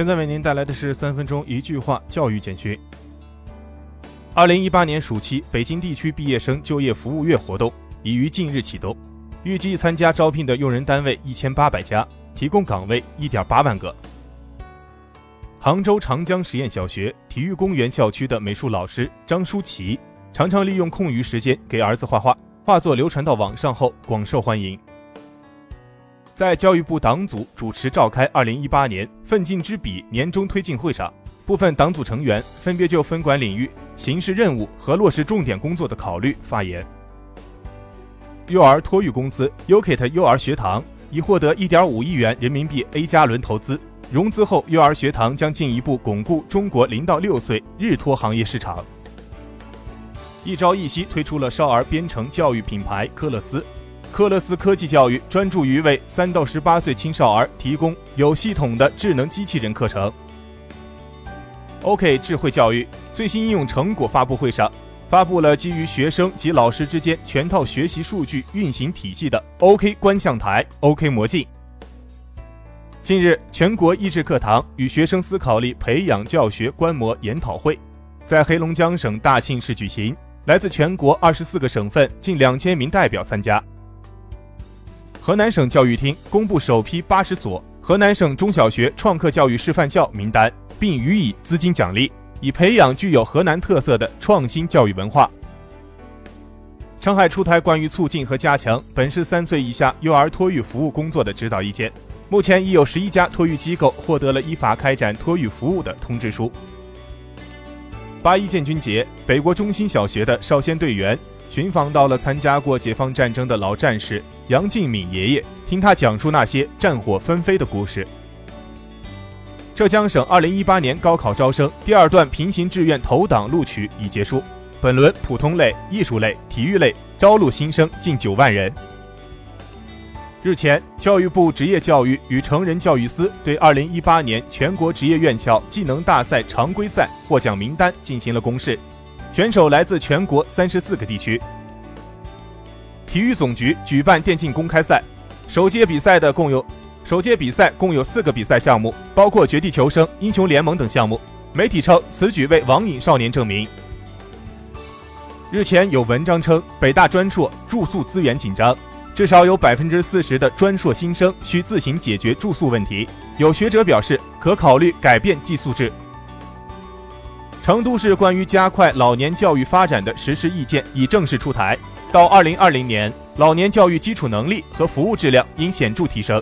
现在为您带来的是三分钟一句话教育简讯。二零一八年暑期北京地区毕业生就业服务月活动已于近日启动，预计参加招聘的用人单位一千八百家，提供岗位一点八万个。杭州长江实验小学体育公园校区的美术老师张舒淇，常常利用空余时间给儿子画画，画作流传到网上后广受欢迎。在教育部党组主持召开二零一八年“奋进之笔”年终推进会上，部分党组成员分别就分管领域、形势任务和落实重点工作的考虑发言。幼儿托育公司 UKIT 幼儿学堂已获得一点五亿元人民币 A 加轮投资，融资后，幼儿学堂将进一步巩固中国零到六岁日托行业市场。一朝一夕推出了少儿编程教育品牌科勒斯。科勒斯科技教育专注于为三到十八岁青少儿提供有系统的智能机器人课程。OK 智慧教育最新应用成果发布会上，发布了基于学生及老师之间全套学习数据运行体系的 OK 观象台 OK 魔镜。近日，全国益智课堂与学生思考力培养教学观摩研讨会在黑龙江省大庆市举行，来自全国二十四个省份近两千名代表参加。河南省教育厅公布首批八十所河南省中小学创客教育示范校名单，并予以资金奖励，以培养具有河南特色的创新教育文化。上海出台关于促进和加强本市三岁以下幼儿托育服务工作的指导意见，目前已有十一家托育机构获得了依法开展托育服务的通知书。八一建军节，北国中心小学的少先队员。寻访到了参加过解放战争的老战士杨敬敏爷爷，听他讲述那些战火纷飞的故事。浙江省2018年高考招生第二段平行志愿投档录取已结束，本轮普通类、艺术类、体育类招录新生近九万人。日前，教育部职业教育与成人教育司对2018年全国职业院校技能大赛常规赛获奖名单进行了公示。选手来自全国三十四个地区。体育总局举办电竞公开赛，首届比赛的共有首届比赛共有四个比赛项目，包括绝地求生、英雄联盟等项目。媒体称此举为网瘾少年证明。日前有文章称，北大专硕住宿资源紧张，至少有百分之四十的专硕新生需自行解决住宿问题。有学者表示，可考虑改变寄宿制。成都市关于加快老年教育发展的实施意见已正式出台，到二零二零年，老年教育基础能力和服务质量应显著提升。